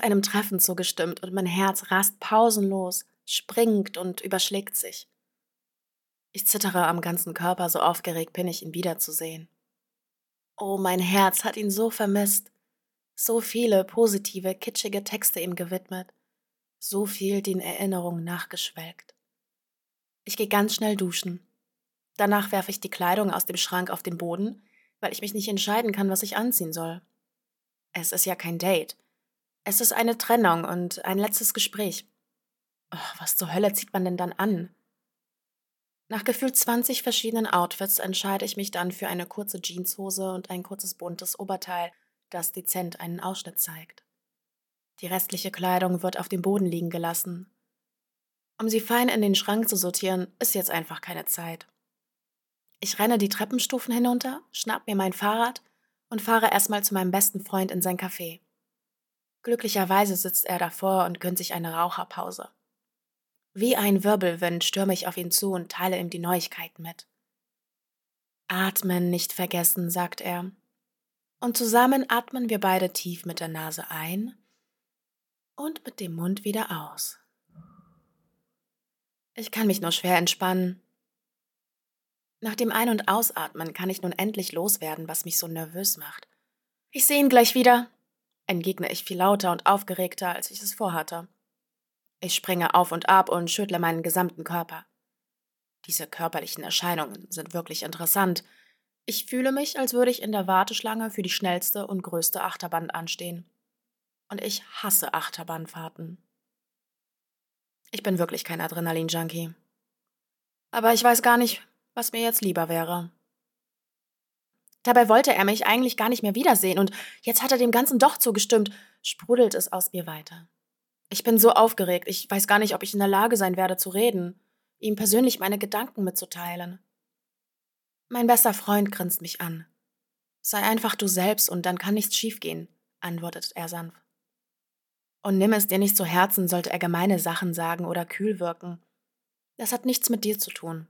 einem Treffen zugestimmt und mein Herz rast pausenlos, springt und überschlägt sich. Ich zittere am ganzen Körper, so aufgeregt bin ich, ihn wiederzusehen. Oh, mein Herz hat ihn so vermisst, so viele positive, kitschige Texte ihm gewidmet, so viel den Erinnerungen nachgeschwelgt. Ich gehe ganz schnell duschen. Danach werfe ich die Kleidung aus dem Schrank auf den Boden, weil ich mich nicht entscheiden kann, was ich anziehen soll. Es ist ja kein Date. Es ist eine Trennung und ein letztes Gespräch. Oh, was zur Hölle zieht man denn dann an? Nach gefühlt 20 verschiedenen Outfits entscheide ich mich dann für eine kurze Jeanshose und ein kurzes buntes Oberteil, das dezent einen Ausschnitt zeigt. Die restliche Kleidung wird auf dem Boden liegen gelassen. Um sie fein in den Schrank zu sortieren, ist jetzt einfach keine Zeit. Ich renne die Treppenstufen hinunter, schnapp mir mein Fahrrad und fahre erstmal zu meinem besten Freund in sein Café. Glücklicherweise sitzt er davor und gönnt sich eine Raucherpause. Wie ein Wirbelwind stürme ich auf ihn zu und teile ihm die Neuigkeiten mit. Atmen nicht vergessen, sagt er. Und zusammen atmen wir beide tief mit der Nase ein und mit dem Mund wieder aus. Ich kann mich nur schwer entspannen. Nach dem Ein- und Ausatmen kann ich nun endlich loswerden, was mich so nervös macht. Ich sehe ihn gleich wieder, entgegne ich viel lauter und aufgeregter, als ich es vorhatte. Ich springe auf und ab und schüttle meinen gesamten Körper. Diese körperlichen Erscheinungen sind wirklich interessant. Ich fühle mich, als würde ich in der Warteschlange für die schnellste und größte Achterbahn anstehen. Und ich hasse Achterbahnfahrten. Ich bin wirklich kein Adrenalin-Junkie. Aber ich weiß gar nicht, was mir jetzt lieber wäre. Dabei wollte er mich eigentlich gar nicht mehr wiedersehen und jetzt hat er dem Ganzen doch zugestimmt, sprudelt es aus mir weiter. Ich bin so aufgeregt, ich weiß gar nicht, ob ich in der Lage sein werde zu reden, ihm persönlich meine Gedanken mitzuteilen. Mein bester Freund grinst mich an. Sei einfach du selbst und dann kann nichts schiefgehen, antwortet er sanft. Und nimm es dir nicht zu Herzen, sollte er gemeine Sachen sagen oder kühl wirken. Das hat nichts mit dir zu tun.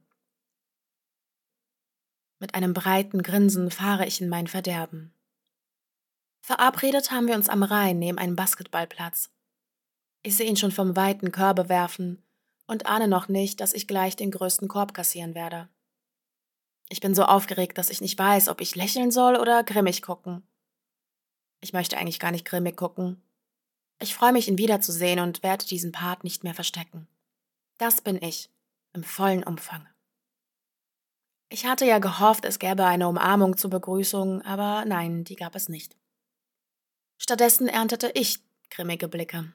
Mit einem breiten Grinsen fahre ich in mein Verderben. Verabredet haben wir uns am Rhein neben einem Basketballplatz. Ich sehe ihn schon vom weiten Körbe werfen und ahne noch nicht, dass ich gleich den größten Korb kassieren werde. Ich bin so aufgeregt, dass ich nicht weiß, ob ich lächeln soll oder grimmig gucken. Ich möchte eigentlich gar nicht grimmig gucken. Ich freue mich, ihn wiederzusehen und werde diesen Part nicht mehr verstecken. Das bin ich, im vollen Umfang. Ich hatte ja gehofft, es gäbe eine Umarmung zur Begrüßung, aber nein, die gab es nicht. Stattdessen erntete ich grimmige Blicke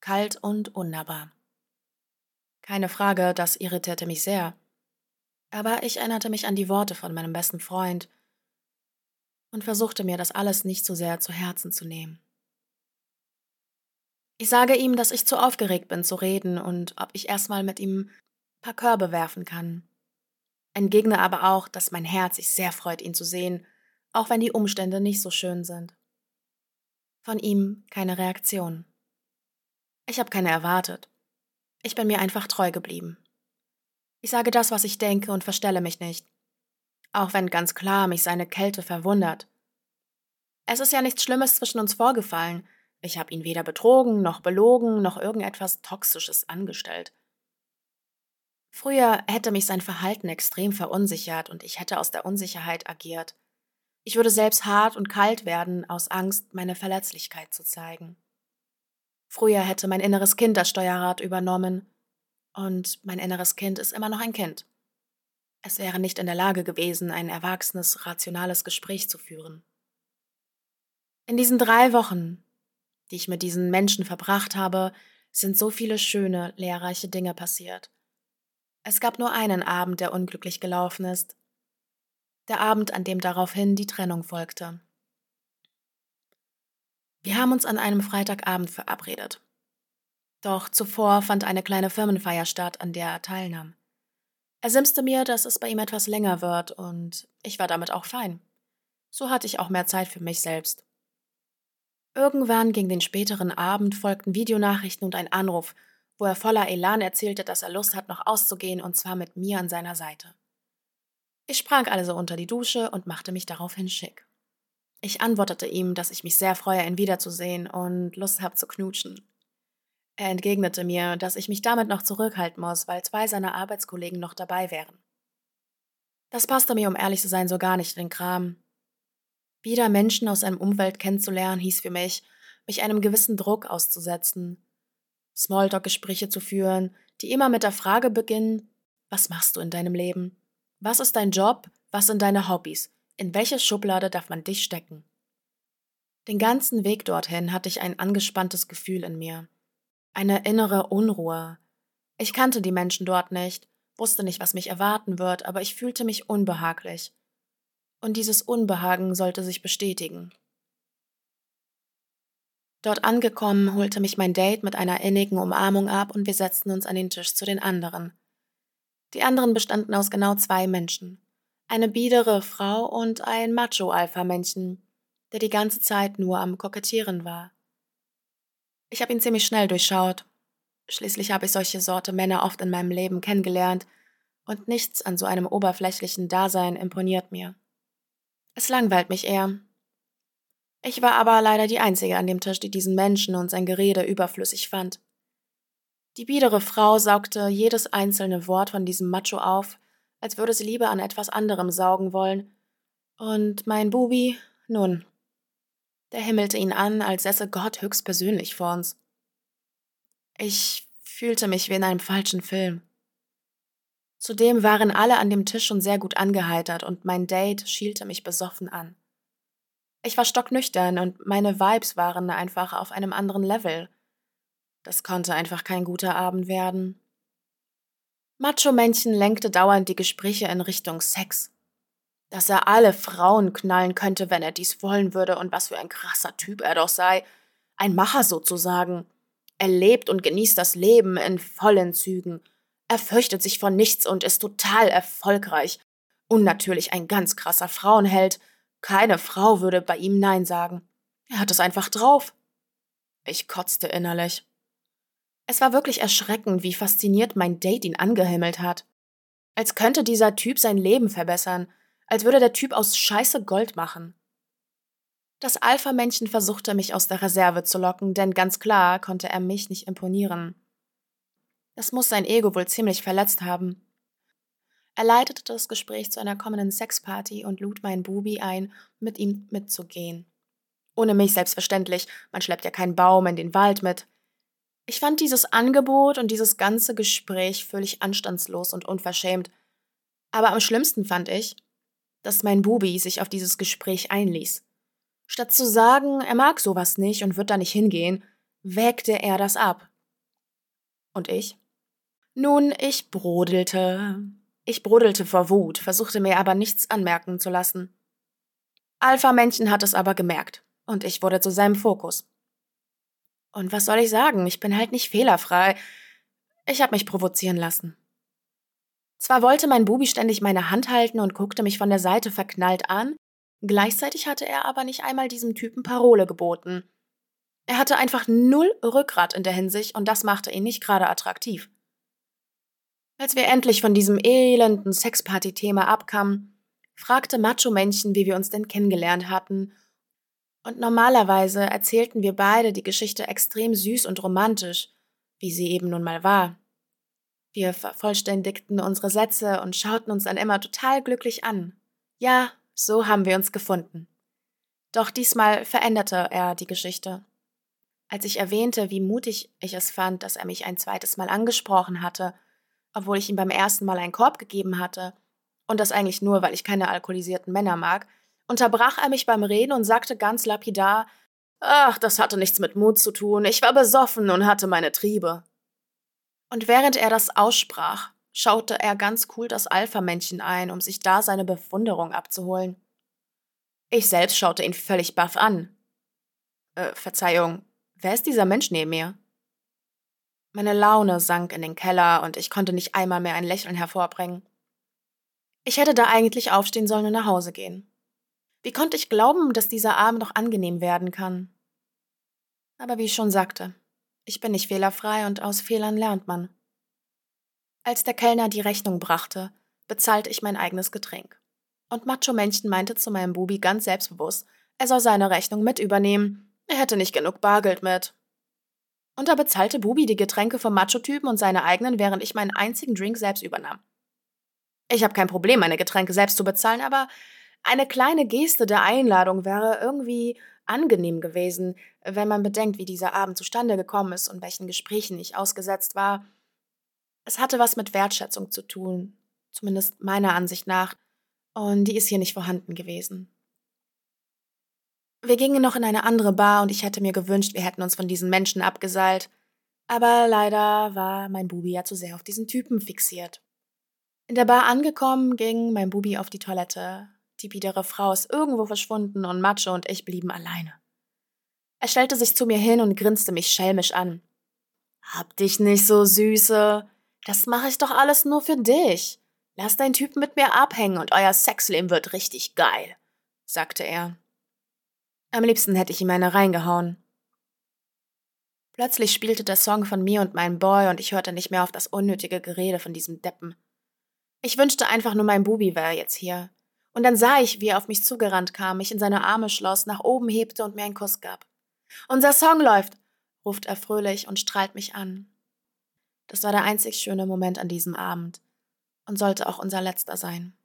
kalt und unnahbar. Keine Frage, das irritierte mich sehr. Aber ich erinnerte mich an die Worte von meinem besten Freund und versuchte mir das alles nicht so sehr zu Herzen zu nehmen. Ich sage ihm, dass ich zu aufgeregt bin zu reden und ob ich erstmal mit ihm ein paar Körbe werfen kann. Entgegne aber auch, dass mein Herz sich sehr freut, ihn zu sehen, auch wenn die Umstände nicht so schön sind. Von ihm keine Reaktion. Ich habe keine erwartet. Ich bin mir einfach treu geblieben. Ich sage das, was ich denke und verstelle mich nicht. Auch wenn ganz klar mich seine Kälte verwundert. Es ist ja nichts Schlimmes zwischen uns vorgefallen. Ich habe ihn weder betrogen, noch belogen, noch irgendetwas Toxisches angestellt. Früher hätte mich sein Verhalten extrem verunsichert und ich hätte aus der Unsicherheit agiert. Ich würde selbst hart und kalt werden, aus Angst, meine Verletzlichkeit zu zeigen. Früher hätte mein inneres Kind das Steuerrad übernommen. Und mein inneres Kind ist immer noch ein Kind. Es wäre nicht in der Lage gewesen, ein erwachsenes, rationales Gespräch zu führen. In diesen drei Wochen, die ich mit diesen Menschen verbracht habe, sind so viele schöne, lehrreiche Dinge passiert. Es gab nur einen Abend, der unglücklich gelaufen ist. Der Abend, an dem daraufhin die Trennung folgte. Wir haben uns an einem Freitagabend verabredet. Doch zuvor fand eine kleine Firmenfeier statt, an der er teilnahm. Er simste mir, dass es bei ihm etwas länger wird, und ich war damit auch fein. So hatte ich auch mehr Zeit für mich selbst. Irgendwann gegen den späteren Abend folgten Videonachrichten und ein Anruf, wo er voller Elan erzählte, dass er Lust hat, noch auszugehen, und zwar mit mir an seiner Seite. Ich sprang also unter die Dusche und machte mich daraufhin schick. Ich antwortete ihm, dass ich mich sehr freue, ihn wiederzusehen und Lust habe zu knutschen. Er entgegnete mir, dass ich mich damit noch zurückhalten muss, weil zwei seiner Arbeitskollegen noch dabei wären. Das passte mir, um ehrlich zu sein, so gar nicht in den Kram. Wieder Menschen aus einem Umfeld kennenzulernen, hieß für mich, mich einem gewissen Druck auszusetzen. Smalltalk-Gespräche zu führen, die immer mit der Frage beginnen, was machst du in deinem Leben? Was ist dein Job? Was sind deine Hobbys? In welche Schublade darf man dich stecken? Den ganzen Weg dorthin hatte ich ein angespanntes Gefühl in mir. Eine innere Unruhe. Ich kannte die Menschen dort nicht, wusste nicht, was mich erwarten wird, aber ich fühlte mich unbehaglich. Und dieses Unbehagen sollte sich bestätigen. Dort angekommen, holte mich mein Date mit einer innigen Umarmung ab und wir setzten uns an den Tisch zu den anderen. Die anderen bestanden aus genau zwei Menschen. Eine biedere Frau und ein Macho-Alpha-Männchen, der die ganze Zeit nur am Kokettieren war. Ich habe ihn ziemlich schnell durchschaut. Schließlich habe ich solche Sorte Männer oft in meinem Leben kennengelernt, und nichts an so einem oberflächlichen Dasein imponiert mir. Es langweilt mich eher. Ich war aber leider die Einzige an dem Tisch, die diesen Menschen und sein Gerede überflüssig fand. Die biedere Frau saugte jedes einzelne Wort von diesem Macho auf, als würde sie lieber an etwas anderem saugen wollen. Und mein Bubi, nun, der himmelte ihn an, als säße Gott höchstpersönlich vor uns. Ich fühlte mich wie in einem falschen Film. Zudem waren alle an dem Tisch schon sehr gut angeheitert und mein Date schielte mich besoffen an. Ich war stocknüchtern und meine Vibes waren einfach auf einem anderen Level. Das konnte einfach kein guter Abend werden. Macho-Männchen lenkte dauernd die Gespräche in Richtung Sex dass er alle Frauen knallen könnte, wenn er dies wollen würde, und was für ein krasser Typ er doch sei. Ein Macher sozusagen. Er lebt und genießt das Leben in vollen Zügen. Er fürchtet sich vor nichts und ist total erfolgreich. Und natürlich ein ganz krasser Frauenheld. Keine Frau würde bei ihm Nein sagen. Er hat es einfach drauf. Ich kotzte innerlich. Es war wirklich erschreckend, wie fasziniert mein Date ihn angehimmelt hat. Als könnte dieser Typ sein Leben verbessern als würde der Typ aus Scheiße Gold machen. Das Alpha-Männchen versuchte mich aus der Reserve zu locken, denn ganz klar konnte er mich nicht imponieren. Das muss sein Ego wohl ziemlich verletzt haben. Er leitete das Gespräch zu einer kommenden Sexparty und lud meinen Bubi ein, mit ihm mitzugehen. Ohne mich selbstverständlich, man schleppt ja keinen Baum in den Wald mit. Ich fand dieses Angebot und dieses ganze Gespräch völlig anstandslos und unverschämt. Aber am schlimmsten fand ich, dass mein Bubi sich auf dieses Gespräch einließ. Statt zu sagen, er mag sowas nicht und wird da nicht hingehen, wägte er das ab. Und ich? Nun, ich brodelte. Ich brodelte vor Wut, versuchte mir aber nichts anmerken zu lassen. Alpha-Männchen hat es aber gemerkt, und ich wurde zu seinem Fokus. Und was soll ich sagen? Ich bin halt nicht fehlerfrei. Ich hab mich provozieren lassen. Zwar wollte mein Bubi ständig meine Hand halten und guckte mich von der Seite verknallt an, gleichzeitig hatte er aber nicht einmal diesem Typen Parole geboten. Er hatte einfach null Rückgrat in der Hinsicht und das machte ihn nicht gerade attraktiv. Als wir endlich von diesem elenden Sexparty-Thema abkamen, fragte Macho-Männchen, wie wir uns denn kennengelernt hatten. Und normalerweise erzählten wir beide die Geschichte extrem süß und romantisch, wie sie eben nun mal war. Wir vervollständigten unsere Sätze und schauten uns dann immer total glücklich an. Ja, so haben wir uns gefunden. Doch diesmal veränderte er die Geschichte. Als ich erwähnte, wie mutig ich es fand, dass er mich ein zweites Mal angesprochen hatte, obwohl ich ihm beim ersten Mal einen Korb gegeben hatte, und das eigentlich nur, weil ich keine alkoholisierten Männer mag, unterbrach er mich beim Reden und sagte ganz lapidar, Ach, das hatte nichts mit Mut zu tun, ich war besoffen und hatte meine Triebe. Und während er das aussprach, schaute er ganz cool das Alpha-Männchen ein, um sich da seine Bewunderung abzuholen. Ich selbst schaute ihn völlig baff an. Äh, Verzeihung, wer ist dieser Mensch neben mir? Meine Laune sank in den Keller und ich konnte nicht einmal mehr ein Lächeln hervorbringen. Ich hätte da eigentlich aufstehen sollen und nach Hause gehen. Wie konnte ich glauben, dass dieser Abend noch angenehm werden kann? Aber wie ich schon sagte, ich bin nicht fehlerfrei und aus Fehlern lernt man. Als der Kellner die Rechnung brachte, bezahlte ich mein eigenes Getränk. Und Macho Männchen meinte zu meinem Bubi ganz selbstbewusst, Er soll seine Rechnung mit übernehmen. Er hätte nicht genug Bargeld mit. Und da bezahlte Bubi die Getränke vom Macho-Typen und seine eigenen, während ich meinen einzigen Drink selbst übernahm. Ich habe kein Problem, meine Getränke selbst zu bezahlen, aber eine kleine Geste der Einladung wäre irgendwie angenehm gewesen, wenn man bedenkt, wie dieser Abend zustande gekommen ist und welchen Gesprächen ich ausgesetzt war. Es hatte was mit Wertschätzung zu tun, zumindest meiner Ansicht nach, und die ist hier nicht vorhanden gewesen. Wir gingen noch in eine andere Bar und ich hätte mir gewünscht, wir hätten uns von diesen Menschen abgeseilt, aber leider war mein Bubi ja zu sehr auf diesen Typen fixiert. In der Bar angekommen, ging mein Bubi auf die Toilette. Die biedere Frau ist irgendwo verschwunden und Macho und ich blieben alleine. Er stellte sich zu mir hin und grinste mich schelmisch an. Hab dich nicht so süße. Das mache ich doch alles nur für dich. Lass deinen Typen mit mir abhängen und euer Sexleben wird richtig geil, sagte er. Am liebsten hätte ich ihm eine reingehauen. Plötzlich spielte der Song von mir und meinem Boy und ich hörte nicht mehr auf das unnötige Gerede von diesem Deppen. Ich wünschte einfach nur, mein Bubi wäre jetzt hier. Und dann sah ich, wie er auf mich zugerannt kam, mich in seine Arme schloss, nach oben hebte und mir einen Kuss gab. Unser Song läuft, ruft er fröhlich und strahlt mich an. Das war der einzig schöne Moment an diesem Abend und sollte auch unser letzter sein.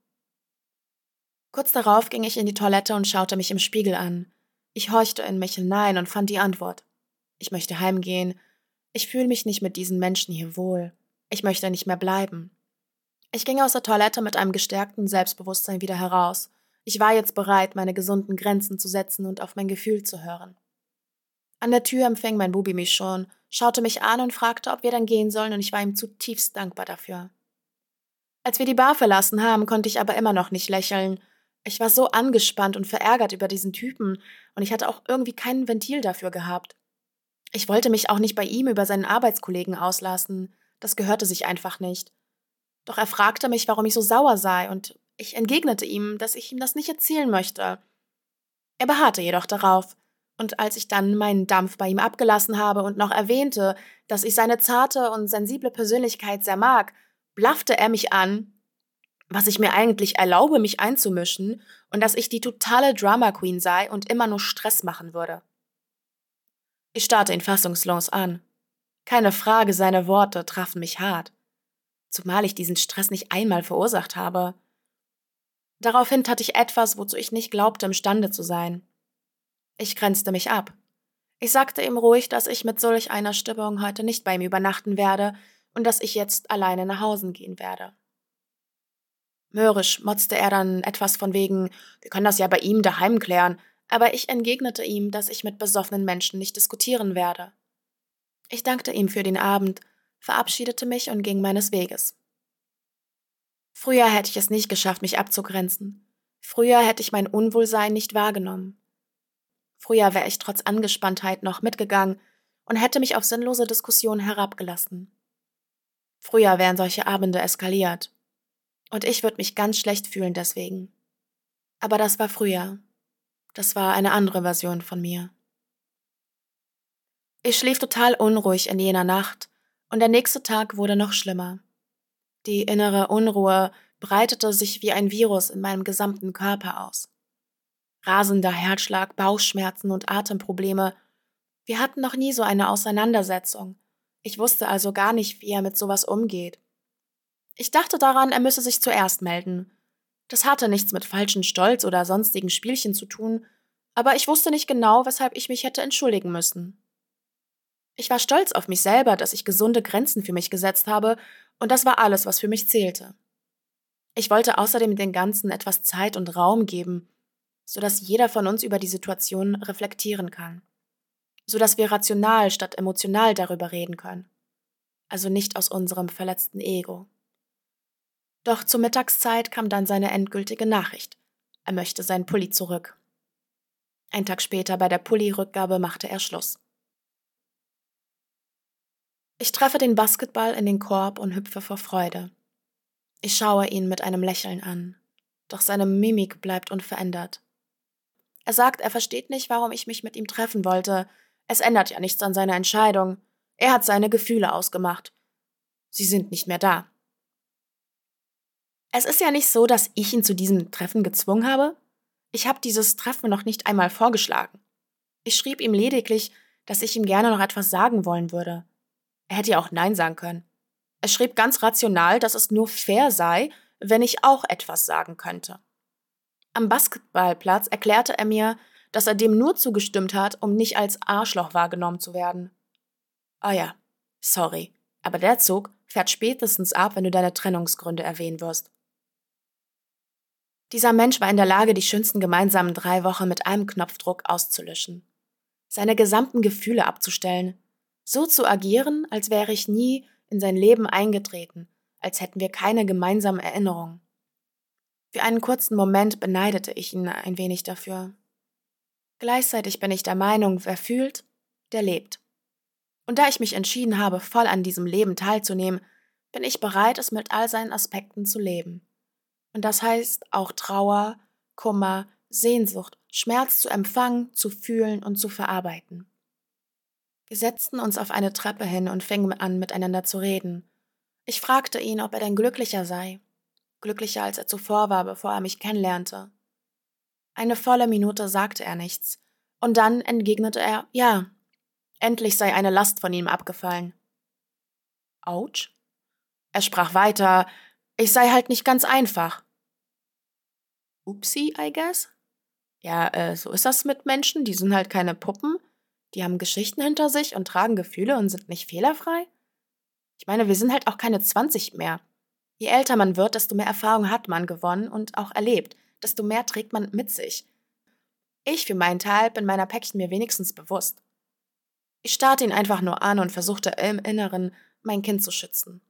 Kurz darauf ging ich in die Toilette und schaute mich im Spiegel an. Ich horchte in mich hinein und fand die Antwort. Ich möchte heimgehen. Ich fühle mich nicht mit diesen Menschen hier wohl. Ich möchte nicht mehr bleiben. Ich ging aus der Toilette mit einem gestärkten Selbstbewusstsein wieder heraus. Ich war jetzt bereit, meine gesunden Grenzen zu setzen und auf mein Gefühl zu hören. An der Tür empfing mein Bubi mich schon, schaute mich an und fragte, ob wir dann gehen sollen, und ich war ihm zutiefst dankbar dafür. Als wir die Bar verlassen haben, konnte ich aber immer noch nicht lächeln. Ich war so angespannt und verärgert über diesen Typen, und ich hatte auch irgendwie kein Ventil dafür gehabt. Ich wollte mich auch nicht bei ihm über seinen Arbeitskollegen auslassen, das gehörte sich einfach nicht. Doch er fragte mich, warum ich so sauer sei, und ich entgegnete ihm, dass ich ihm das nicht erzählen möchte. Er beharrte jedoch darauf, und als ich dann meinen Dampf bei ihm abgelassen habe und noch erwähnte, dass ich seine zarte und sensible Persönlichkeit sehr mag, blaffte er mich an, was ich mir eigentlich erlaube, mich einzumischen und dass ich die totale Drama Queen sei und immer nur Stress machen würde. Ich starrte ihn fassungslos an. Keine Frage, seine Worte trafen mich hart. Zumal ich diesen Stress nicht einmal verursacht habe. Daraufhin tat ich etwas, wozu ich nicht glaubte, imstande zu sein. Ich grenzte mich ab. Ich sagte ihm ruhig, dass ich mit solch einer Stimmung heute nicht bei ihm übernachten werde und dass ich jetzt alleine nach Hause gehen werde. Mürrisch motzte er dann etwas von wegen, wir können das ja bei ihm daheim klären, aber ich entgegnete ihm, dass ich mit besoffenen Menschen nicht diskutieren werde. Ich dankte ihm für den Abend, verabschiedete mich und ging meines Weges. Früher hätte ich es nicht geschafft, mich abzugrenzen. Früher hätte ich mein Unwohlsein nicht wahrgenommen. Früher wäre ich trotz Angespanntheit noch mitgegangen und hätte mich auf sinnlose Diskussionen herabgelassen. Früher wären solche Abende eskaliert. Und ich würde mich ganz schlecht fühlen deswegen. Aber das war früher. Das war eine andere Version von mir. Ich schlief total unruhig in jener Nacht, und der nächste Tag wurde noch schlimmer. Die innere Unruhe breitete sich wie ein Virus in meinem gesamten Körper aus. Rasender Herzschlag, Bauchschmerzen und Atemprobleme. Wir hatten noch nie so eine Auseinandersetzung, ich wusste also gar nicht, wie er mit sowas umgeht. Ich dachte daran, er müsse sich zuerst melden. Das hatte nichts mit falschen Stolz oder sonstigen Spielchen zu tun, aber ich wusste nicht genau, weshalb ich mich hätte entschuldigen müssen. Ich war stolz auf mich selber, dass ich gesunde Grenzen für mich gesetzt habe, und das war alles, was für mich zählte. Ich wollte außerdem den Ganzen etwas Zeit und Raum geben, so dass jeder von uns über die Situation reflektieren kann so dass wir rational statt emotional darüber reden können. Also nicht aus unserem verletzten Ego. Doch zur Mittagszeit kam dann seine endgültige Nachricht. Er möchte seinen Pulli zurück. Ein Tag später bei der Pulli-Rückgabe machte er Schluss. Ich treffe den Basketball in den Korb und hüpfe vor Freude. Ich schaue ihn mit einem Lächeln an, doch seine Mimik bleibt unverändert. Er sagt, er versteht nicht, warum ich mich mit ihm treffen wollte, es ändert ja nichts an seiner Entscheidung. Er hat seine Gefühle ausgemacht. Sie sind nicht mehr da. Es ist ja nicht so, dass ich ihn zu diesem Treffen gezwungen habe. Ich habe dieses Treffen noch nicht einmal vorgeschlagen. Ich schrieb ihm lediglich, dass ich ihm gerne noch etwas sagen wollen würde. Er hätte ja auch Nein sagen können. Er schrieb ganz rational, dass es nur fair sei, wenn ich auch etwas sagen könnte. Am Basketballplatz erklärte er mir, dass er dem nur zugestimmt hat, um nicht als Arschloch wahrgenommen zu werden. Ah ja, sorry, aber der Zug fährt spätestens ab, wenn du deine Trennungsgründe erwähnen wirst. Dieser Mensch war in der Lage, die schönsten gemeinsamen drei Wochen mit einem Knopfdruck auszulöschen, seine gesamten Gefühle abzustellen, so zu agieren, als wäre ich nie in sein Leben eingetreten, als hätten wir keine gemeinsamen Erinnerungen. Für einen kurzen Moment beneidete ich ihn ein wenig dafür. Gleichzeitig bin ich der Meinung, wer fühlt, der lebt. Und da ich mich entschieden habe, voll an diesem Leben teilzunehmen, bin ich bereit, es mit all seinen Aspekten zu leben. Und das heißt auch Trauer, Kummer, Sehnsucht, Schmerz zu empfangen, zu fühlen und zu verarbeiten. Wir setzten uns auf eine Treppe hin und fingen an, miteinander zu reden. Ich fragte ihn, ob er denn glücklicher sei. Glücklicher als er zuvor war, bevor er mich kennenlernte. Eine volle Minute sagte er nichts, und dann entgegnete er Ja, endlich sei eine Last von ihm abgefallen. Autsch? Er sprach weiter, ich sei halt nicht ganz einfach. Upsi, I guess? Ja, äh, so ist das mit Menschen, die sind halt keine Puppen, die haben Geschichten hinter sich und tragen Gefühle und sind nicht fehlerfrei. Ich meine, wir sind halt auch keine 20 mehr. Je älter man wird, desto mehr Erfahrung hat man gewonnen und auch erlebt, desto mehr trägt man mit sich. Ich für meinen Teil bin meiner Päckchen mir wenigstens bewusst. Ich starrte ihn einfach nur an und versuchte im Inneren, mein Kind zu schützen.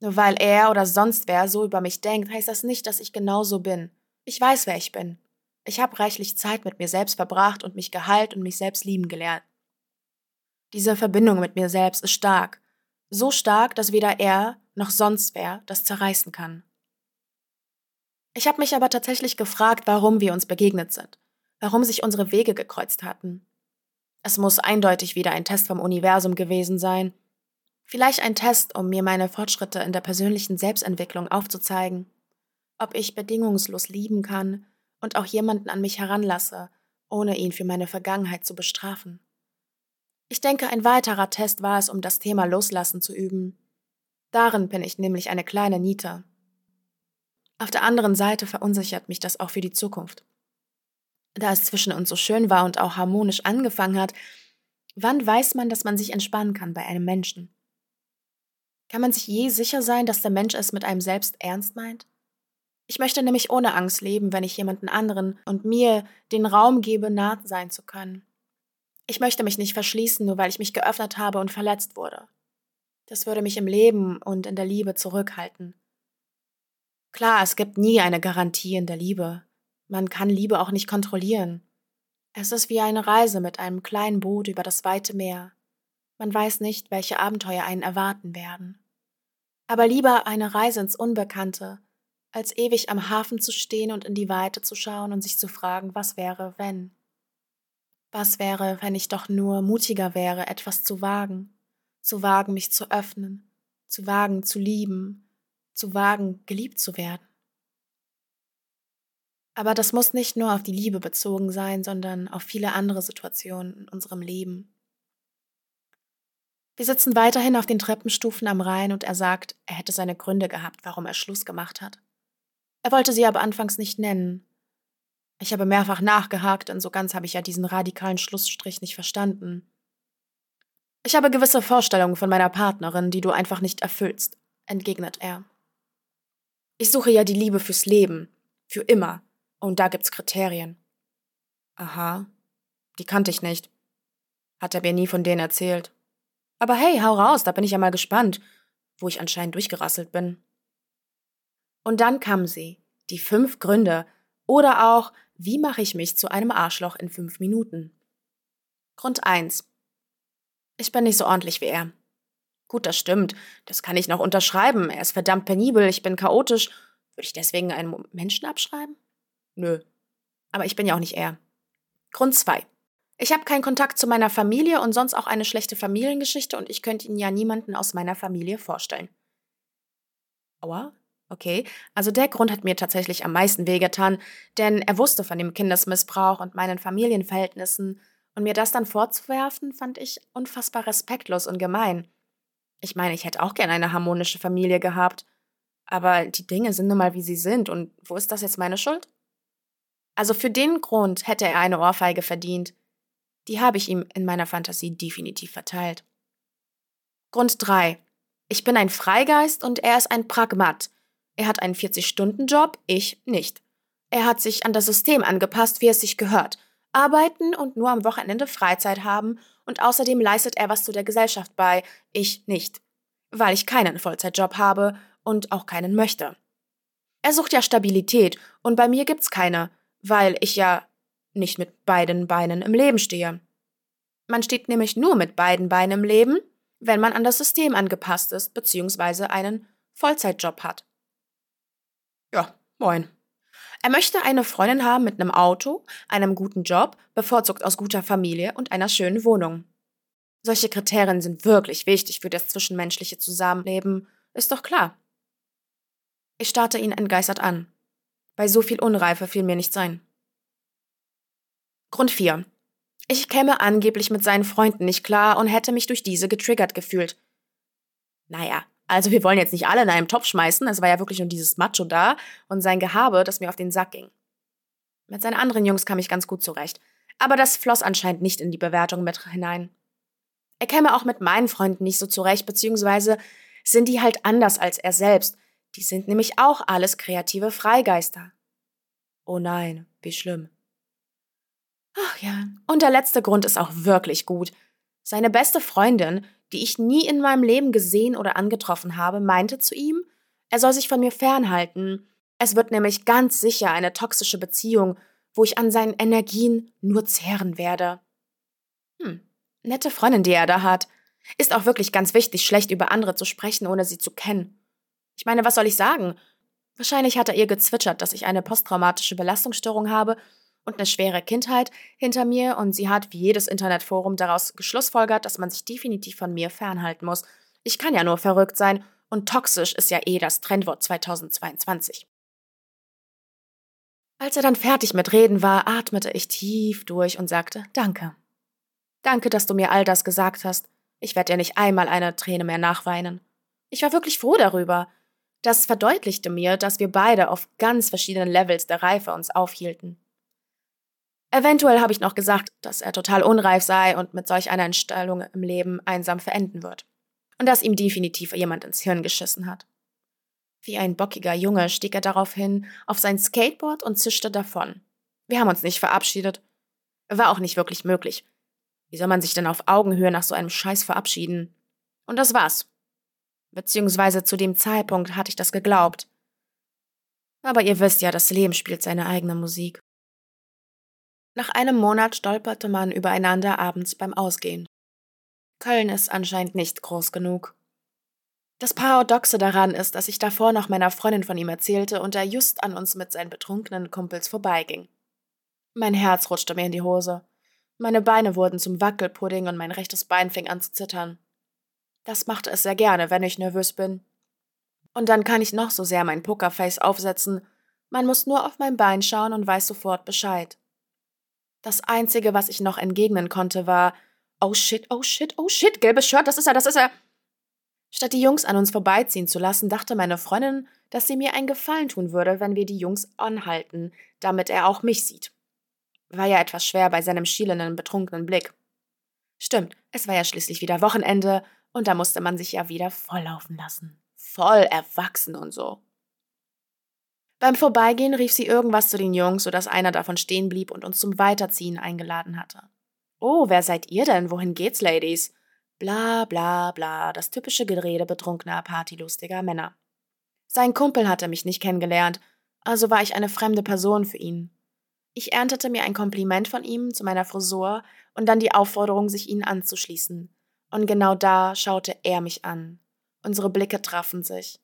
Nur weil er oder sonst wer so über mich denkt, heißt das nicht, dass ich genauso bin. Ich weiß, wer ich bin. Ich habe reichlich Zeit mit mir selbst verbracht und mich geheilt und mich selbst lieben gelernt. Diese Verbindung mit mir selbst ist stark. So stark, dass weder er noch sonst wer das zerreißen kann. Ich habe mich aber tatsächlich gefragt, warum wir uns begegnet sind, warum sich unsere Wege gekreuzt hatten. Es muss eindeutig wieder ein Test vom Universum gewesen sein. Vielleicht ein Test, um mir meine Fortschritte in der persönlichen Selbstentwicklung aufzuzeigen ob ich bedingungslos lieben kann und auch jemanden an mich heranlasse, ohne ihn für meine Vergangenheit zu bestrafen. Ich denke, ein weiterer Test war es, um das Thema Loslassen zu üben. Darin bin ich nämlich eine kleine Niete. Auf der anderen Seite verunsichert mich das auch für die Zukunft. Da es zwischen uns so schön war und auch harmonisch angefangen hat, wann weiß man, dass man sich entspannen kann bei einem Menschen? Kann man sich je sicher sein, dass der Mensch es mit einem selbst ernst meint? Ich möchte nämlich ohne Angst leben, wenn ich jemanden anderen und mir den Raum gebe, nah sein zu können. Ich möchte mich nicht verschließen, nur weil ich mich geöffnet habe und verletzt wurde. Das würde mich im Leben und in der Liebe zurückhalten. Klar, es gibt nie eine Garantie in der Liebe. Man kann Liebe auch nicht kontrollieren. Es ist wie eine Reise mit einem kleinen Boot über das weite Meer. Man weiß nicht, welche Abenteuer einen erwarten werden. Aber lieber eine Reise ins Unbekannte, als ewig am Hafen zu stehen und in die Weite zu schauen und sich zu fragen, was wäre, wenn? Was wäre, wenn ich doch nur mutiger wäre, etwas zu wagen, zu wagen, mich zu öffnen, zu wagen, zu lieben, zu wagen, geliebt zu werden? Aber das muss nicht nur auf die Liebe bezogen sein, sondern auf viele andere Situationen in unserem Leben. Wir sitzen weiterhin auf den Treppenstufen am Rhein und er sagt, er hätte seine Gründe gehabt, warum er Schluss gemacht hat. Er wollte sie aber anfangs nicht nennen. Ich habe mehrfach nachgehakt, denn so ganz habe ich ja diesen radikalen Schlussstrich nicht verstanden. Ich habe gewisse Vorstellungen von meiner Partnerin, die du einfach nicht erfüllst, entgegnet er. Ich suche ja die Liebe fürs Leben, für immer, und da gibt's Kriterien. Aha, die kannte ich nicht. Hat er mir nie von denen erzählt. Aber hey, hau raus, da bin ich ja mal gespannt, wo ich anscheinend durchgerasselt bin. Und dann kamen sie, die fünf Gründe oder auch, wie mache ich mich zu einem Arschloch in fünf Minuten? Grund eins: Ich bin nicht so ordentlich wie er. Gut, das stimmt. Das kann ich noch unterschreiben. Er ist verdammt penibel, ich bin chaotisch. Würde ich deswegen einen Menschen abschreiben? Nö. Aber ich bin ja auch nicht er. Grund zwei: Ich habe keinen Kontakt zu meiner Familie und sonst auch eine schlechte Familiengeschichte und ich könnte Ihnen ja niemanden aus meiner Familie vorstellen. Aua, Okay, also der Grund hat mir tatsächlich am meisten wehgetan, denn er wusste von dem Kindesmissbrauch und meinen Familienverhältnissen, und mir das dann vorzuwerfen, fand ich unfassbar respektlos und gemein. Ich meine, ich hätte auch gern eine harmonische Familie gehabt, aber die Dinge sind nun mal wie sie sind, und wo ist das jetzt meine Schuld? Also für den Grund hätte er eine Ohrfeige verdient. Die habe ich ihm in meiner Fantasie definitiv verteilt. Grund 3. Ich bin ein Freigeist und er ist ein Pragmat. Er hat einen 40-Stunden-Job, ich nicht. Er hat sich an das System angepasst, wie es sich gehört. Arbeiten und nur am Wochenende Freizeit haben und außerdem leistet er was zu der Gesellschaft bei, ich nicht. Weil ich keinen Vollzeitjob habe und auch keinen möchte. Er sucht ja Stabilität und bei mir gibt's keine, weil ich ja nicht mit beiden Beinen im Leben stehe. Man steht nämlich nur mit beiden Beinen im Leben, wenn man an das System angepasst ist bzw. einen Vollzeitjob hat. Ja, moin. Er möchte eine Freundin haben mit einem Auto, einem guten Job, bevorzugt aus guter Familie und einer schönen Wohnung. Solche Kriterien sind wirklich wichtig für das zwischenmenschliche Zusammenleben, ist doch klar. Ich starrte ihn entgeistert an. Bei so viel Unreife fiel mir nichts ein. Grund 4. Ich käme angeblich mit seinen Freunden nicht klar und hätte mich durch diese getriggert gefühlt. Naja, also wir wollen jetzt nicht alle in einem Topf schmeißen, es war ja wirklich nur dieses Macho da und sein Gehabe, das mir auf den Sack ging. Mit seinen anderen Jungs kam ich ganz gut zurecht, aber das floss anscheinend nicht in die Bewertung mit hinein. Er käme auch mit meinen Freunden nicht so zurecht, beziehungsweise sind die halt anders als er selbst. Die sind nämlich auch alles kreative Freigeister. Oh nein, wie schlimm. Ach ja, und der letzte Grund ist auch wirklich gut. Seine beste Freundin, die ich nie in meinem Leben gesehen oder angetroffen habe, meinte zu ihm, er soll sich von mir fernhalten. Es wird nämlich ganz sicher eine toxische Beziehung, wo ich an seinen Energien nur zehren werde. Hm, nette Freundin, die er da hat. Ist auch wirklich ganz wichtig, schlecht über andere zu sprechen, ohne sie zu kennen. Ich meine, was soll ich sagen? Wahrscheinlich hat er ihr gezwitschert, dass ich eine posttraumatische Belastungsstörung habe und eine schwere Kindheit hinter mir und sie hat wie jedes Internetforum daraus geschlussfolgert, dass man sich definitiv von mir fernhalten muss. Ich kann ja nur verrückt sein und toxisch ist ja eh das Trendwort 2022. Als er dann fertig mit Reden war, atmete ich tief durch und sagte Danke. Danke, dass du mir all das gesagt hast. Ich werde dir nicht einmal eine Träne mehr nachweinen. Ich war wirklich froh darüber. Das verdeutlichte mir, dass wir beide auf ganz verschiedenen Levels der Reife uns aufhielten. Eventuell habe ich noch gesagt, dass er total unreif sei und mit solch einer Einstellung im Leben einsam verenden wird. Und dass ihm definitiv jemand ins Hirn geschissen hat. Wie ein bockiger Junge stieg er daraufhin auf sein Skateboard und zischte davon. Wir haben uns nicht verabschiedet. War auch nicht wirklich möglich. Wie soll man sich denn auf Augenhöhe nach so einem Scheiß verabschieden? Und das war's. Beziehungsweise zu dem Zeitpunkt hatte ich das geglaubt. Aber ihr wisst ja, das Leben spielt seine eigene Musik. Nach einem Monat stolperte man übereinander abends beim Ausgehen. Köln ist anscheinend nicht groß genug. Das Paradoxe daran ist, dass ich davor noch meiner Freundin von ihm erzählte und er just an uns mit seinen betrunkenen Kumpels vorbeiging. Mein Herz rutschte mir in die Hose. Meine Beine wurden zum Wackelpudding und mein rechtes Bein fing an zu zittern. Das machte es sehr gerne, wenn ich nervös bin. Und dann kann ich noch so sehr mein Pokerface aufsetzen. Man muss nur auf mein Bein schauen und weiß sofort Bescheid. Das Einzige, was ich noch entgegnen konnte, war Oh shit, oh shit, oh shit, gelbes Shirt, das ist er, das ist er. Statt die Jungs an uns vorbeiziehen zu lassen, dachte meine Freundin, dass sie mir einen Gefallen tun würde, wenn wir die Jungs anhalten, damit er auch mich sieht. War ja etwas schwer bei seinem schielenden, betrunkenen Blick. Stimmt, es war ja schließlich wieder Wochenende und da musste man sich ja wieder volllaufen lassen. Voll erwachsen und so. Beim Vorbeigehen rief sie irgendwas zu den Jungs, sodass einer davon stehen blieb und uns zum Weiterziehen eingeladen hatte. Oh, wer seid ihr denn? Wohin geht's, Ladies? Bla bla bla, das typische Gerede betrunkener, partylustiger Männer. Sein Kumpel hatte mich nicht kennengelernt, also war ich eine fremde Person für ihn. Ich erntete mir ein Kompliment von ihm zu meiner Frisur und dann die Aufforderung, sich ihnen anzuschließen. Und genau da schaute er mich an. Unsere Blicke trafen sich.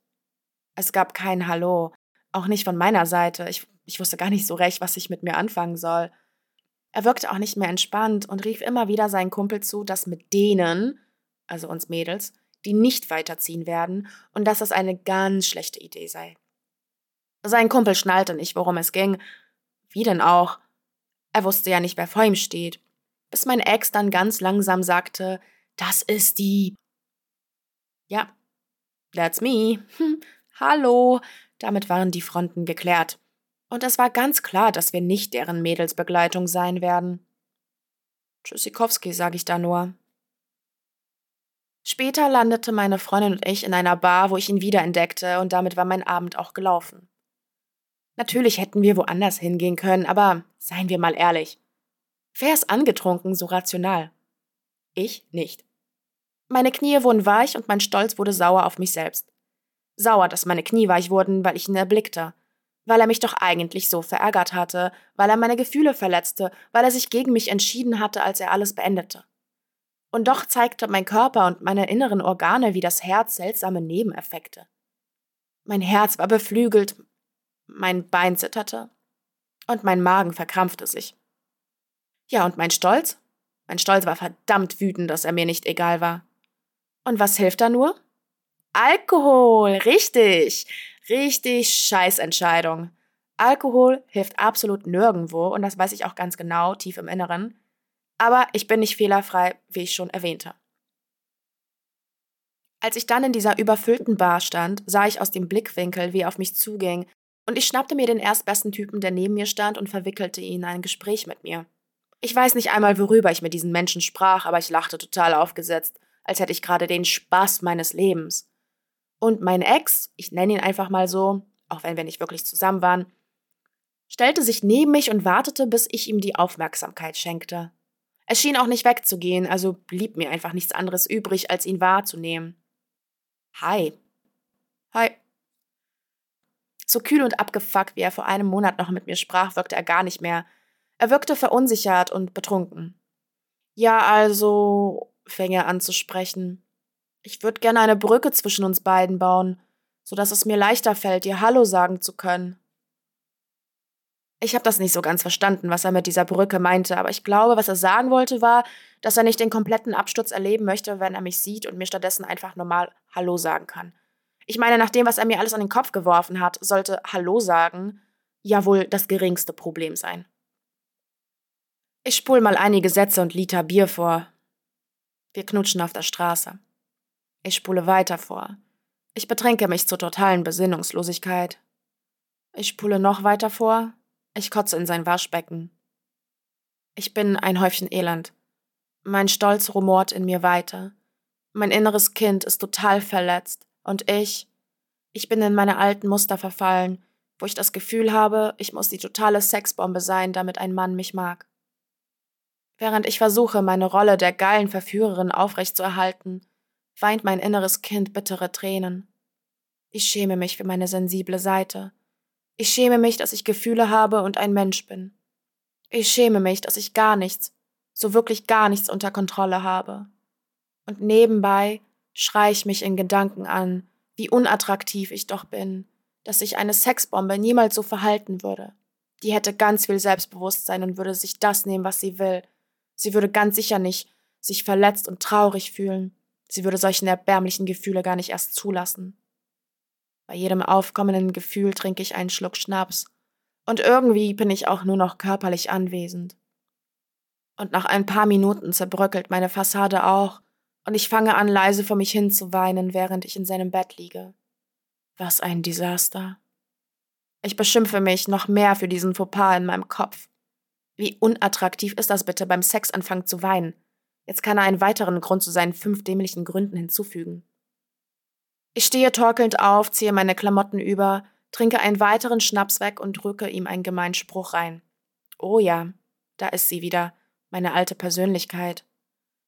Es gab kein Hallo, auch nicht von meiner Seite. Ich, ich wusste gar nicht so recht, was ich mit mir anfangen soll. Er wirkte auch nicht mehr entspannt und rief immer wieder seinen Kumpel zu, dass mit denen, also uns Mädels, die nicht weiterziehen werden und dass das eine ganz schlechte Idee sei. Sein Kumpel schnallte nicht, worum es ging. Wie denn auch? Er wusste ja nicht, wer vor ihm steht. Bis mein Ex dann ganz langsam sagte, das ist die. Ja, that's me. Hallo. Damit waren die Fronten geklärt. Und es war ganz klar, dass wir nicht deren Mädelsbegleitung sein werden. Tschüssikowski, sage ich da nur. Später landete meine Freundin und ich in einer Bar, wo ich ihn wiederentdeckte, und damit war mein Abend auch gelaufen. Natürlich hätten wir woanders hingehen können, aber seien wir mal ehrlich. Wer ist angetrunken so rational? Ich nicht. Meine Knie wurden weich und mein Stolz wurde sauer auf mich selbst. Sauer, dass meine Knie weich wurden, weil ich ihn erblickte. Weil er mich doch eigentlich so verärgert hatte, weil er meine Gefühle verletzte, weil er sich gegen mich entschieden hatte, als er alles beendete. Und doch zeigte mein Körper und meine inneren Organe wie das Herz seltsame Nebeneffekte. Mein Herz war beflügelt, mein Bein zitterte und mein Magen verkrampfte sich. Ja, und mein Stolz? Mein Stolz war verdammt wütend, dass er mir nicht egal war. Und was hilft da nur? Alkohol, richtig, richtig Scheißentscheidung. Alkohol hilft absolut nirgendwo und das weiß ich auch ganz genau, tief im Inneren. Aber ich bin nicht fehlerfrei, wie ich schon erwähnte. Als ich dann in dieser überfüllten Bar stand, sah ich aus dem Blickwinkel, wie er auf mich zuging und ich schnappte mir den erstbesten Typen, der neben mir stand, und verwickelte ihn in ein Gespräch mit mir. Ich weiß nicht einmal, worüber ich mit diesen Menschen sprach, aber ich lachte total aufgesetzt, als hätte ich gerade den Spaß meines Lebens. Und mein Ex, ich nenne ihn einfach mal so, auch wenn wir nicht wirklich zusammen waren, stellte sich neben mich und wartete, bis ich ihm die Aufmerksamkeit schenkte. Es schien auch nicht wegzugehen, also blieb mir einfach nichts anderes übrig, als ihn wahrzunehmen. Hi. Hi. So kühl und abgefuckt, wie er vor einem Monat noch mit mir sprach, wirkte er gar nicht mehr. Er wirkte verunsichert und betrunken. Ja, also, fing er an zu sprechen. Ich würde gerne eine Brücke zwischen uns beiden bauen, so dass es mir leichter fällt, dir Hallo sagen zu können. Ich habe das nicht so ganz verstanden, was er mit dieser Brücke meinte, aber ich glaube, was er sagen wollte, war, dass er nicht den kompletten Absturz erleben möchte, wenn er mich sieht und mir stattdessen einfach normal Hallo sagen kann. Ich meine, nach dem, was er mir alles an den Kopf geworfen hat, sollte Hallo sagen ja wohl das geringste Problem sein. Ich spul mal einige Sätze und Liter Bier vor. Wir knutschen auf der Straße. Ich spule weiter vor. Ich betränke mich zur totalen Besinnungslosigkeit. Ich spule noch weiter vor. Ich kotze in sein Waschbecken. Ich bin ein Häufchen Elend. Mein Stolz rumort in mir weiter. Mein inneres Kind ist total verletzt. Und ich, ich bin in meine alten Muster verfallen, wo ich das Gefühl habe, ich muss die totale Sexbombe sein, damit ein Mann mich mag. Während ich versuche, meine Rolle der geilen Verführerin aufrechtzuerhalten, weint mein inneres Kind bittere Tränen. Ich schäme mich für meine sensible Seite. Ich schäme mich, dass ich Gefühle habe und ein Mensch bin. Ich schäme mich, dass ich gar nichts, so wirklich gar nichts unter Kontrolle habe. Und nebenbei schrei ich mich in Gedanken an, wie unattraktiv ich doch bin, dass sich eine Sexbombe niemals so verhalten würde. Die hätte ganz viel Selbstbewusstsein und würde sich das nehmen, was sie will. Sie würde ganz sicher nicht sich verletzt und traurig fühlen. Sie würde solchen erbärmlichen Gefühle gar nicht erst zulassen. Bei jedem aufkommenden Gefühl trinke ich einen Schluck Schnaps. Und irgendwie bin ich auch nur noch körperlich anwesend. Und nach ein paar Minuten zerbröckelt meine Fassade auch und ich fange an, leise vor mich hin zu weinen, während ich in seinem Bett liege. Was ein Desaster. Ich beschimpfe mich noch mehr für diesen Fauxpas in meinem Kopf. Wie unattraktiv ist das bitte, beim Sex anfangen zu weinen? Jetzt kann er einen weiteren Grund zu seinen fünf dämlichen Gründen hinzufügen. Ich stehe torkelnd auf, ziehe meine Klamotten über, trinke einen weiteren Schnaps weg und drücke ihm einen gemeinen Spruch rein. Oh ja, da ist sie wieder, meine alte Persönlichkeit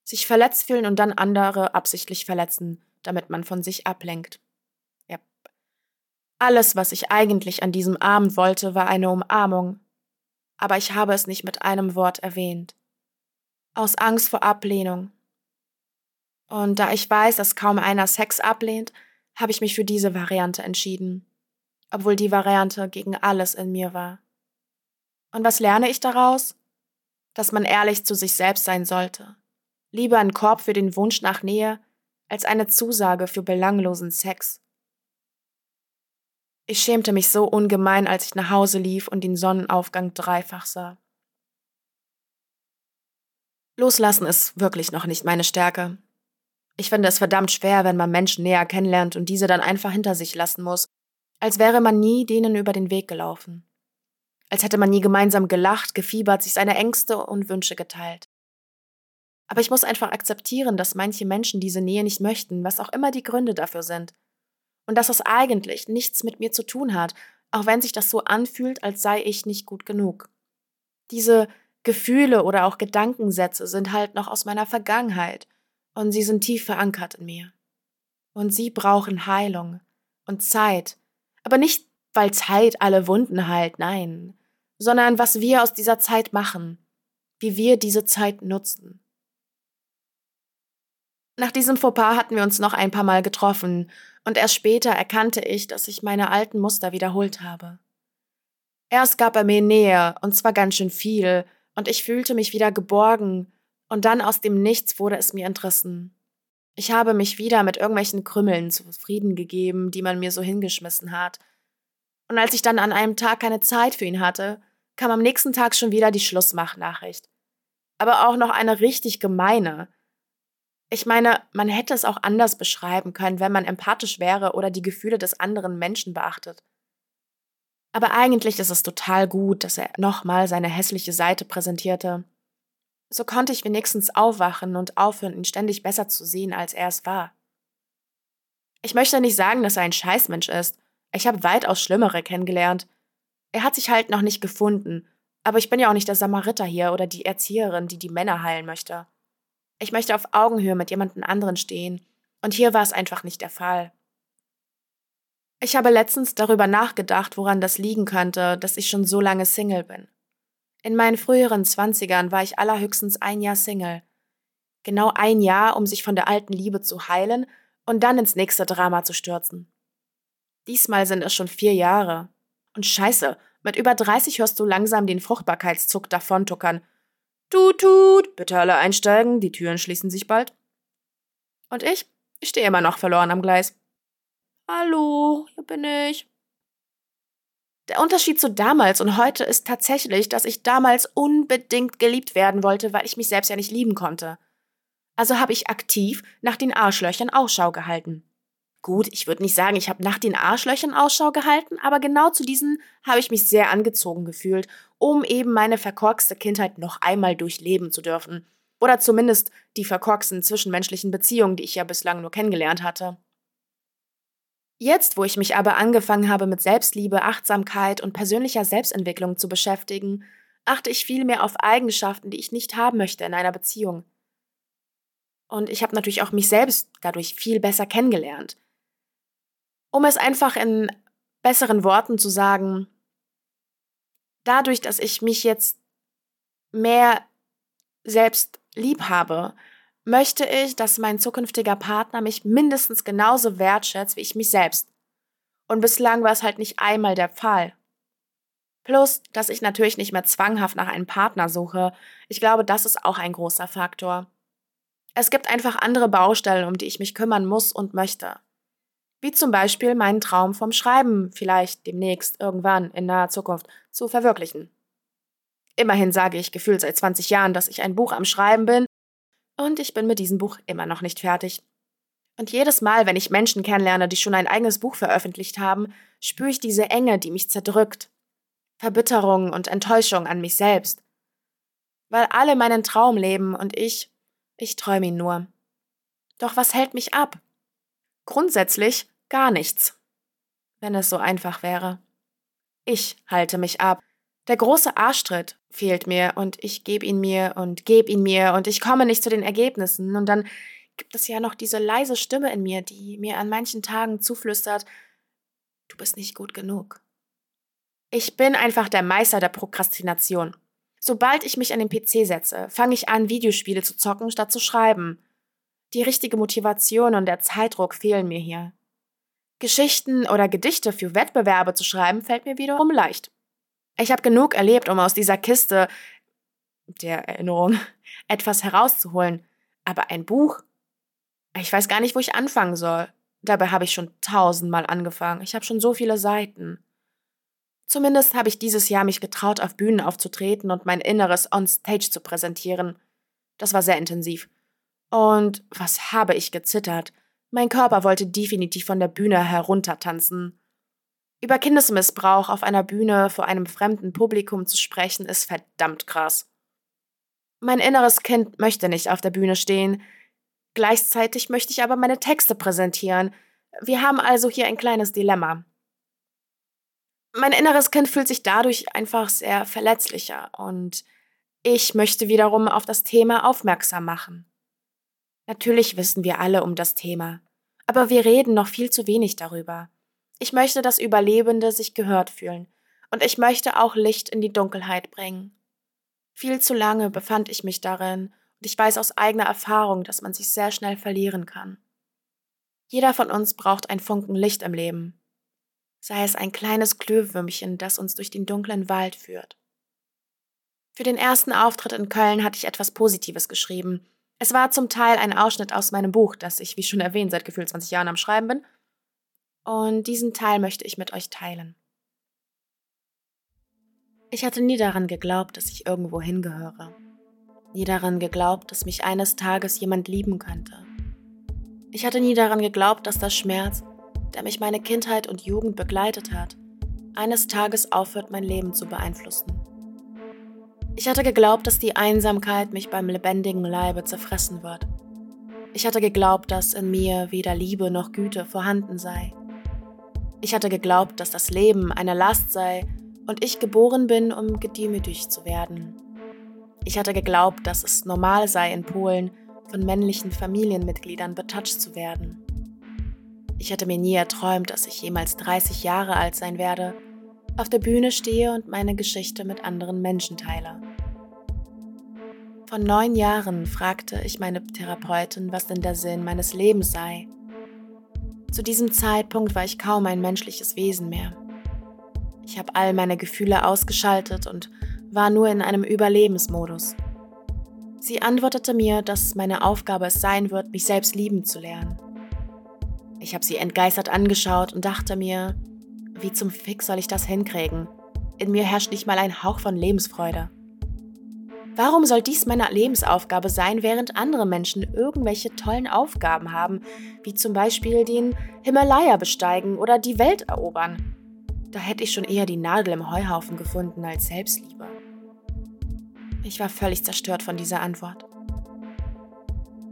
sich verletzt fühlen und dann andere absichtlich verletzen, damit man von sich ablenkt. Ja. Alles, was ich eigentlich an diesem Abend wollte, war eine Umarmung, aber ich habe es nicht mit einem Wort erwähnt. Aus Angst vor Ablehnung. Und da ich weiß, dass kaum einer Sex ablehnt, habe ich mich für diese Variante entschieden, obwohl die Variante gegen alles in mir war. Und was lerne ich daraus? Dass man ehrlich zu sich selbst sein sollte Lieber ein Korb für den Wunsch nach Nähe als eine Zusage für belanglosen Sex. Ich schämte mich so ungemein, als ich nach Hause lief und den Sonnenaufgang dreifach sah. Loslassen ist wirklich noch nicht meine Stärke. Ich finde es verdammt schwer, wenn man Menschen näher kennenlernt und diese dann einfach hinter sich lassen muss, als wäre man nie denen über den Weg gelaufen. Als hätte man nie gemeinsam gelacht, gefiebert, sich seine Ängste und Wünsche geteilt. Aber ich muss einfach akzeptieren, dass manche Menschen diese Nähe nicht möchten, was auch immer die Gründe dafür sind. Und dass es eigentlich nichts mit mir zu tun hat, auch wenn sich das so anfühlt, als sei ich nicht gut genug. Diese Gefühle oder auch Gedankensätze sind halt noch aus meiner Vergangenheit und sie sind tief verankert in mir. Und sie brauchen Heilung und Zeit, aber nicht, weil Zeit alle Wunden heilt, nein, sondern was wir aus dieser Zeit machen, wie wir diese Zeit nutzen. Nach diesem Fauxpas hatten wir uns noch ein paar Mal getroffen, und erst später erkannte ich, dass ich meine alten Muster wiederholt habe. Erst gab er mir Nähe, und zwar ganz schön viel, und ich fühlte mich wieder geborgen, und dann aus dem Nichts wurde es mir entrissen. Ich habe mich wieder mit irgendwelchen Krümmeln zufrieden gegeben, die man mir so hingeschmissen hat. Und als ich dann an einem Tag keine Zeit für ihn hatte, kam am nächsten Tag schon wieder die Schlussmachnachricht. Aber auch noch eine richtig gemeine. Ich meine, man hätte es auch anders beschreiben können, wenn man empathisch wäre oder die Gefühle des anderen Menschen beachtet. Aber eigentlich ist es total gut, dass er nochmal seine hässliche Seite präsentierte. So konnte ich wenigstens aufwachen und aufhören, ihn ständig besser zu sehen, als er es war. Ich möchte nicht sagen, dass er ein Scheißmensch ist. Ich habe weitaus Schlimmere kennengelernt. Er hat sich halt noch nicht gefunden, aber ich bin ja auch nicht der Samariter hier oder die Erzieherin, die die Männer heilen möchte. Ich möchte auf Augenhöhe mit jemandem anderen stehen, und hier war es einfach nicht der Fall. Ich habe letztens darüber nachgedacht, woran das liegen könnte, dass ich schon so lange Single bin. In meinen früheren Zwanzigern war ich allerhöchstens ein Jahr Single. Genau ein Jahr, um sich von der alten Liebe zu heilen und dann ins nächste Drama zu stürzen. Diesmal sind es schon vier Jahre. Und scheiße, mit über 30 hörst du langsam den Fruchtbarkeitszuck davontuckern. Tut, tut, bitte alle einsteigen, die Türen schließen sich bald. Und ich? Ich stehe immer noch verloren am Gleis. Hallo, hier bin ich. Der Unterschied zu damals und heute ist tatsächlich, dass ich damals unbedingt geliebt werden wollte, weil ich mich selbst ja nicht lieben konnte. Also habe ich aktiv nach den Arschlöchern Ausschau gehalten. Gut, ich würde nicht sagen, ich habe nach den Arschlöchern Ausschau gehalten, aber genau zu diesen habe ich mich sehr angezogen gefühlt, um eben meine verkorkste Kindheit noch einmal durchleben zu dürfen. Oder zumindest die verkorksten zwischenmenschlichen Beziehungen, die ich ja bislang nur kennengelernt hatte. Jetzt, wo ich mich aber angefangen habe, mit Selbstliebe, Achtsamkeit und persönlicher Selbstentwicklung zu beschäftigen, achte ich viel mehr auf Eigenschaften, die ich nicht haben möchte in einer Beziehung. Und ich habe natürlich auch mich selbst dadurch viel besser kennengelernt. Um es einfach in besseren Worten zu sagen, dadurch, dass ich mich jetzt mehr selbst lieb habe, möchte ich, dass mein zukünftiger Partner mich mindestens genauso wertschätzt wie ich mich selbst. Und bislang war es halt nicht einmal der Fall. Plus, dass ich natürlich nicht mehr zwanghaft nach einem Partner suche. Ich glaube, das ist auch ein großer Faktor. Es gibt einfach andere Baustellen, um die ich mich kümmern muss und möchte. Wie zum Beispiel meinen Traum vom Schreiben vielleicht demnächst irgendwann in naher Zukunft zu verwirklichen. Immerhin sage ich gefühlt seit 20 Jahren, dass ich ein Buch am Schreiben bin und ich bin mit diesem Buch immer noch nicht fertig. Und jedes Mal, wenn ich Menschen kennenlerne, die schon ein eigenes Buch veröffentlicht haben, spüre ich diese Enge, die mich zerdrückt. Verbitterung und Enttäuschung an mich selbst. Weil alle meinen Traum leben und ich, ich träume ihn nur. Doch was hält mich ab? Grundsätzlich gar nichts. Wenn es so einfach wäre. Ich halte mich ab, der große Arschtritt fehlt mir und ich gebe ihn mir und gebe ihn mir und ich komme nicht zu den Ergebnissen und dann gibt es ja noch diese leise Stimme in mir, die mir an manchen Tagen zuflüstert, du bist nicht gut genug. Ich bin einfach der Meister der Prokrastination. Sobald ich mich an den PC setze, fange ich an, Videospiele zu zocken, statt zu schreiben. Die richtige Motivation und der Zeitdruck fehlen mir hier. Geschichten oder Gedichte für Wettbewerbe zu schreiben, fällt mir wiederum leicht. Ich habe genug erlebt, um aus dieser Kiste der Erinnerung etwas herauszuholen. Aber ein Buch? Ich weiß gar nicht, wo ich anfangen soll. Dabei habe ich schon tausendmal angefangen. Ich habe schon so viele Seiten. Zumindest habe ich dieses Jahr mich getraut, auf Bühnen aufzutreten und mein Inneres on Stage zu präsentieren. Das war sehr intensiv. Und was habe ich gezittert? Mein Körper wollte definitiv von der Bühne heruntertanzen. Über Kindesmissbrauch auf einer Bühne vor einem fremden Publikum zu sprechen, ist verdammt krass. Mein inneres Kind möchte nicht auf der Bühne stehen. Gleichzeitig möchte ich aber meine Texte präsentieren. Wir haben also hier ein kleines Dilemma. Mein inneres Kind fühlt sich dadurch einfach sehr verletzlicher und ich möchte wiederum auf das Thema aufmerksam machen. Natürlich wissen wir alle um das Thema, aber wir reden noch viel zu wenig darüber. Ich möchte, dass Überlebende sich gehört fühlen und ich möchte auch Licht in die Dunkelheit bringen. Viel zu lange befand ich mich darin und ich weiß aus eigener Erfahrung, dass man sich sehr schnell verlieren kann. Jeder von uns braucht ein Funken Licht im Leben sei es ein kleines Glühwürmchen, das uns durch den dunklen Wald führt. Für den ersten Auftritt in Köln hatte ich etwas Positives geschrieben. Es war zum Teil ein Ausschnitt aus meinem Buch, das ich, wie schon erwähnt, seit gefühlt 20 Jahren am Schreiben bin. Und diesen Teil möchte ich mit euch teilen. Ich hatte nie daran geglaubt, dass ich irgendwo hingehöre. Nie daran geglaubt, dass mich eines Tages jemand lieben könnte. Ich hatte nie daran geglaubt, dass der Schmerz, der mich meine Kindheit und Jugend begleitet hat, eines Tages aufhört, mein Leben zu beeinflussen. Ich hatte geglaubt, dass die Einsamkeit mich beim lebendigen Leibe zerfressen wird. Ich hatte geglaubt, dass in mir weder Liebe noch Güte vorhanden sei. Ich hatte geglaubt, dass das Leben eine Last sei und ich geboren bin, um gedemütigt zu werden. Ich hatte geglaubt, dass es normal sei, in Polen von männlichen Familienmitgliedern betatscht zu werden. Ich hatte mir nie erträumt, dass ich jemals 30 Jahre alt sein werde, auf der Bühne stehe und meine Geschichte mit anderen Menschen teile. Von neun Jahren fragte ich meine Therapeutin, was denn der Sinn meines Lebens sei. Zu diesem Zeitpunkt war ich kaum ein menschliches Wesen mehr. Ich habe all meine Gefühle ausgeschaltet und war nur in einem Überlebensmodus. Sie antwortete mir, dass meine Aufgabe es sein wird, mich selbst lieben zu lernen. Ich habe sie entgeistert angeschaut und dachte mir, wie zum Fix soll ich das hinkriegen? In mir herrscht nicht mal ein Hauch von Lebensfreude. Warum soll dies meine Lebensaufgabe sein, während andere Menschen irgendwelche tollen Aufgaben haben, wie zum Beispiel den Himalaya besteigen oder die Welt erobern? Da hätte ich schon eher die Nadel im Heuhaufen gefunden als Selbstliebe. Ich war völlig zerstört von dieser Antwort.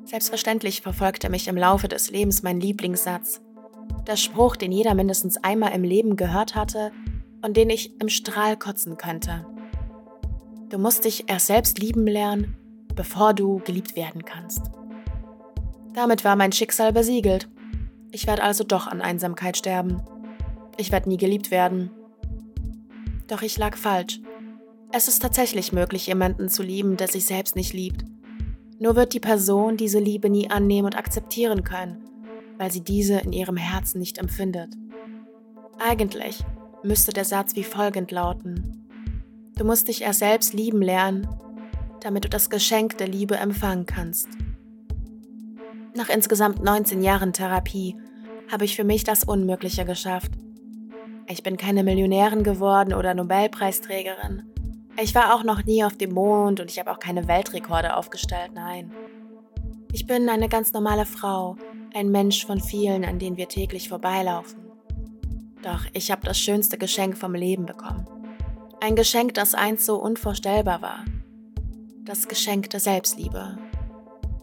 Selbstverständlich verfolgte mich im Laufe des Lebens mein Lieblingssatz. Der Spruch, den jeder mindestens einmal im Leben gehört hatte und den ich im Strahl kotzen könnte. Du musst dich erst selbst lieben lernen, bevor du geliebt werden kannst. Damit war mein Schicksal besiegelt. Ich werde also doch an Einsamkeit sterben. Ich werde nie geliebt werden. Doch ich lag falsch. Es ist tatsächlich möglich, jemanden zu lieben, der sich selbst nicht liebt. Nur wird die Person diese Liebe nie annehmen und akzeptieren können, weil sie diese in ihrem Herzen nicht empfindet. Eigentlich müsste der Satz wie folgend lauten. Du musst dich erst selbst lieben lernen, damit du das Geschenk der Liebe empfangen kannst. Nach insgesamt 19 Jahren Therapie habe ich für mich das Unmögliche geschafft. Ich bin keine Millionärin geworden oder Nobelpreisträgerin. Ich war auch noch nie auf dem Mond und ich habe auch keine Weltrekorde aufgestellt, nein. Ich bin eine ganz normale Frau, ein Mensch von vielen, an denen wir täglich vorbeilaufen. Doch ich habe das schönste Geschenk vom Leben bekommen. Ein Geschenk, das einst so unvorstellbar war. Das Geschenk der Selbstliebe.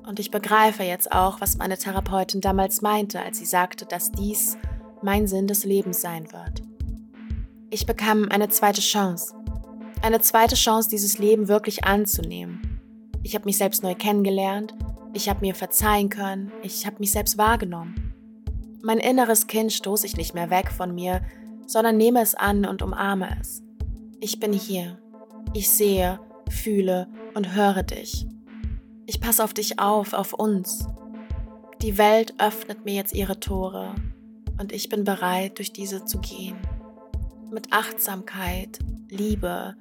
Und ich begreife jetzt auch, was meine Therapeutin damals meinte, als sie sagte, dass dies mein Sinn des Lebens sein wird. Ich bekam eine zweite Chance eine zweite Chance, dieses Leben wirklich anzunehmen. Ich habe mich selbst neu kennengelernt, ich habe mir verzeihen können, ich habe mich selbst wahrgenommen. Mein inneres Kind stoße ich nicht mehr weg von mir, sondern nehme es an und umarme es. Ich bin hier. Ich sehe, fühle und höre dich. Ich passe auf dich auf, auf uns. Die Welt öffnet mir jetzt ihre Tore und ich bin bereit, durch diese zu gehen. Mit Achtsamkeit, Liebe,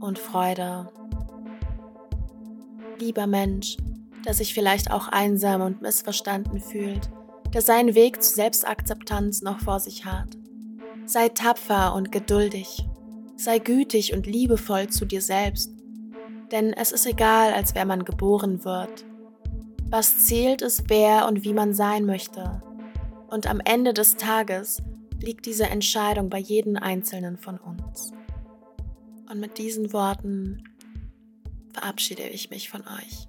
und Freude. Lieber Mensch, der sich vielleicht auch einsam und missverstanden fühlt, der seinen Weg zur Selbstakzeptanz noch vor sich hat. Sei tapfer und geduldig. Sei gütig und liebevoll zu dir selbst. Denn es ist egal, als wer man geboren wird. Was zählt, ist wer und wie man sein möchte. Und am Ende des Tages liegt diese Entscheidung bei jedem Einzelnen von uns. Und mit diesen Worten verabschiede ich mich von euch.